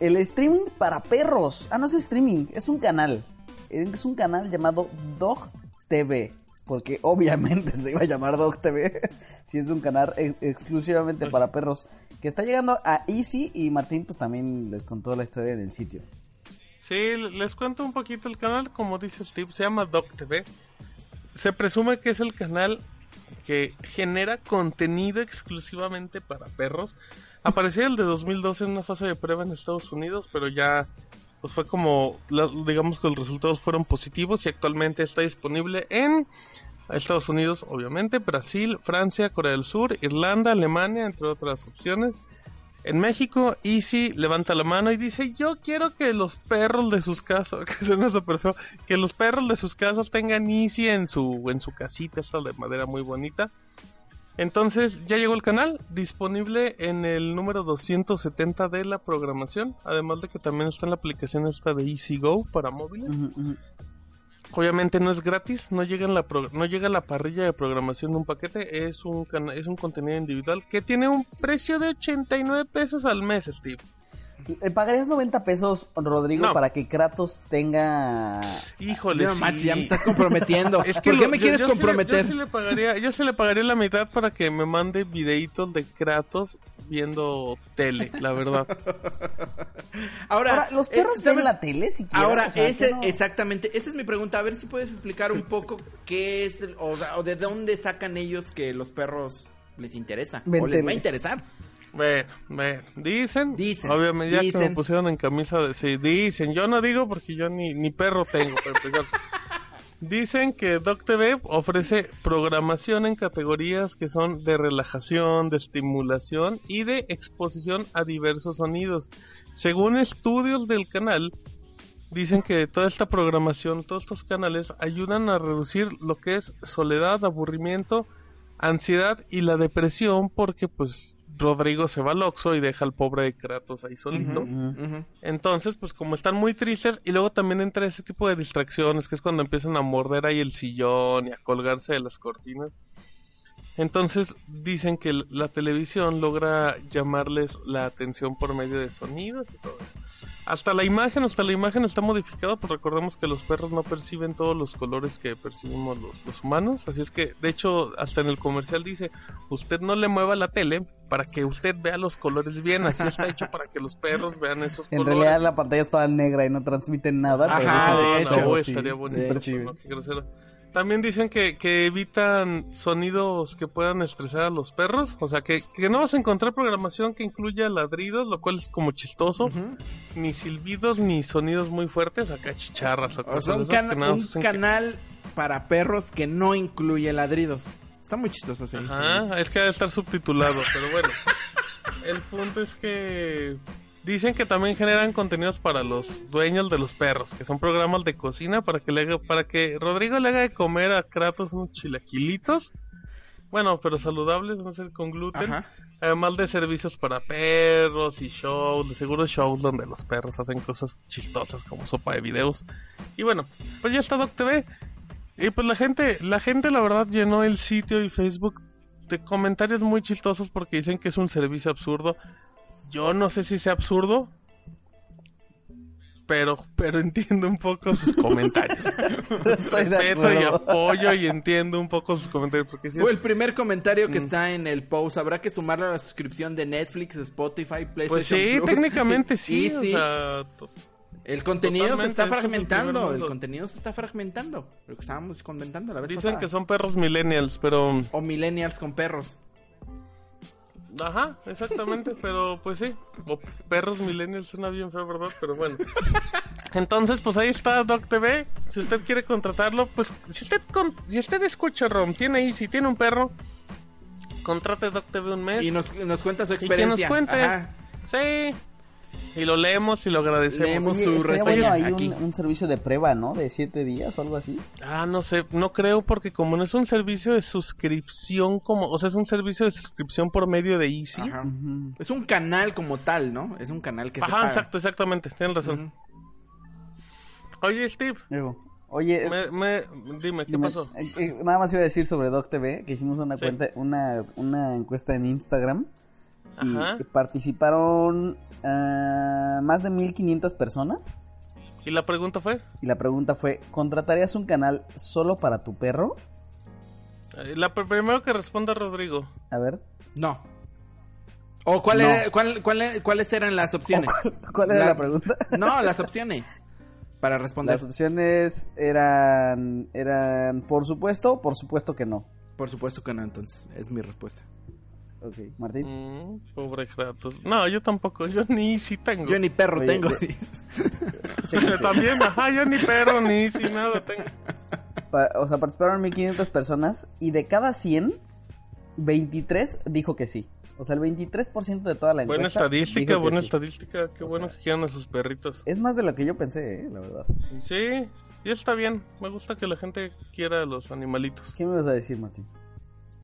el streaming para perros. Ah, no es streaming, es un canal. Es un canal llamado Dog TV. Porque obviamente se iba a llamar Dog TV. si es un canal ex- exclusivamente para perros. Que está llegando a Easy. Y Martín, pues también les contó la historia en el sitio. Sí, les cuento un poquito el canal, como dice Steve, se llama Doc TV. Se presume que es el canal que genera contenido exclusivamente para perros. Apareció el de 2012 en una fase de prueba en Estados Unidos, pero ya pues fue como, digamos que los resultados fueron positivos y actualmente está disponible en Estados Unidos, obviamente, Brasil, Francia, Corea del Sur, Irlanda, Alemania, entre otras opciones. En México, Easy levanta la mano y dice, yo quiero que los perros de sus casas, que suena que los perros de sus casas tengan Easy en su, en su casita, esta de madera muy bonita. Entonces ya llegó el canal, disponible en el número 270 de la programación, además de que también está en la aplicación esta de Easy Go para móviles. Obviamente no es gratis, no llega en la pro- no llega a la parrilla de programación de un paquete, es un es un contenido individual que tiene un precio de 89 pesos al mes, Steve. ¿Le pagarías 90 pesos, Rodrigo, No. para que Kratos tenga... Híjole, No, sí. ya me estás comprometiendo. Es que ¿Por qué lo- me yo- quieres yo sí le- comprometer? yo, sí le pagaría, yo sí le pagaría la mitad para que me mande videitos de Kratos viendo tele, la verdad. Ahora, Ahora, ¿los eh, perros ven ¿sabes? la tele siquiera? Ahora, O sea, ese, exactamente, esa es mi pregunta. A ver si puedes explicar un poco qué es, el- o, o de dónde sacan ellos que los perros les interesa. Ven o les va a interesar. Bueno, bueno, dicen, Dicen, obviamente ya que dicen. me pusieron en camisa de sí, dicen, yo no digo porque yo ni, ni perro tengo empezar. Dicen que Doc TV ofrece programación en categorías que son de relajación, de estimulación y de exposición a diversos sonidos. Según estudios del canal, dicen que toda esta programación, todos estos canales ayudan a reducir lo que es soledad, aburrimiento, ansiedad y la depresión porque pues Rodrigo se va al Oxxo y deja al pobre Kratos ahí solito. Entonces, pues como están muy tristes y luego también entra ese tipo de distracciones, que es cuando empiezan a morder ahí el sillón y a colgarse de las cortinas. Entonces dicen que la televisión logra llamarles la atención por medio de sonidos y todo eso. Hasta la imagen, hasta la imagen está modificada, pues recordemos que los perros no perciben todos los colores que percibimos los, los humanos, así es que de hecho hasta en el comercial dice, usted no le mueva la tele para que usted vea los colores bien, así está hecho para que los perros vean esos En colores. realidad la pantalla estaba negra y no transmite nada. Ajá, de que hecho. no, sí- estaría sí bonito. ¿no? Qué grosero. También dicen que, que evitan sonidos que puedan estresar a los perros. O sea, que, que no vas a encontrar programación que incluya ladridos, lo cual es como chistoso. Ni silbidos, ni sonidos muy fuertes. Acá chicharras o O cosas sea, un, nada un que- canal para perros que no incluye ladridos. Está muy chistoso ese. Ajá, es que ha de estar subtitulado, pero bueno. El punto es que dicen que también generan contenidos para los dueños de los perros, que son programas de cocina para que le haga- para que Rodrigo le haga de comer a Kratos unos chilaquilitos. Bueno, pero saludables, no sé, con gluten. Ajá. Además de servicios para perros y shows, de seguro shows donde los perros hacen cosas chistosas como sopa de videos. Y bueno, pues ya está Doc TV. Y pues la gente, la gente la verdad llenó el sitio y Facebook de comentarios muy chistosos porque dicen que es un servicio absurdo. Yo no sé si sea absurdo, pero, pero entiendo un poco sus comentarios. Respeto y apoyo y entiendo un poco sus comentarios porque sí O es- el primer comentario que Mm. está en el post, habrá que sumarlo a la suscripción de Netflix, Spotify, PlayStation Pues sí, Plus, técnicamente sí. O sea, to- El contenido se está esto es el fragmentando, el contenido se está fragmentando. Lo que estábamos comentando la vez dicen pasada. que son perros millennials, pero... O millennials con perros. Ajá, exactamente, pero pues sí. O perros millennials suena bien feo, ¿verdad? Pero bueno. Entonces, pues ahí está Doc TV. Si usted quiere contratarlo, pues si usted con... si usted escucha Rom, tiene ahí, si tiene un perro, contrate Doc TV un mes. Y nos, nos cuenta su que nos experiencia. cuente. Ajá. Sí. Y lo leemos y lo agradecemos. Leemos su reseña bueno ahí aquí. un, un servicio de prueba, ¿no? De siete días o algo así. Ah, no sé, no creo porque como no es un servicio de suscripción como, o sea, es un servicio de suscripción por medio de Easy. Ajá. Es un canal como tal, ¿no? Es un canal que se Ajá, paga. exacto, exactamente, tienes razón. Oye, Steve, Digo, Oye, me, me- dime, ¿qué dime, pasó? eh, eh, nada más iba a decir sobre Doc TV, que hicimos una Sí. cuenta, una, una encuesta en Instagram Y participaron ah, más de 1500 personas. Y la pregunta fue, Y la pregunta fue, ¿contratarías un canal solo para tu perro? eh, la pr- primero que responda Rodrigo. A ver. No. ¿O cuál No. era- cuál- cuál- cuáles eran las opciones? ¿Cuál, cuál era La- la pregunta? No, las opciones. Para Las responder. opciones eran, eran, por supuesto, por supuesto que no. Por supuesto que no, entonces. Es mi respuesta. Ok, Martín. Mm, pobre Kratos. No, yo tampoco, yo ni si tengo. Yo ni perro Oye, tengo. de-. También, ajá, yo ni perro, ni si nada tengo. Pa- o sea, participaron 1500 personas y de cada 100, 23 dijo que sí. O sea, el 23% de toda la encuesta. Buena estadística, buena sí. estadística. Qué O bueno sea- que quieran a sus perritos. Es más de lo que yo pensé, eh, la verdad. Sí, y está bien. Me gusta que la gente quiera a los animalitos. ¿Qué me vas a decir, Martín?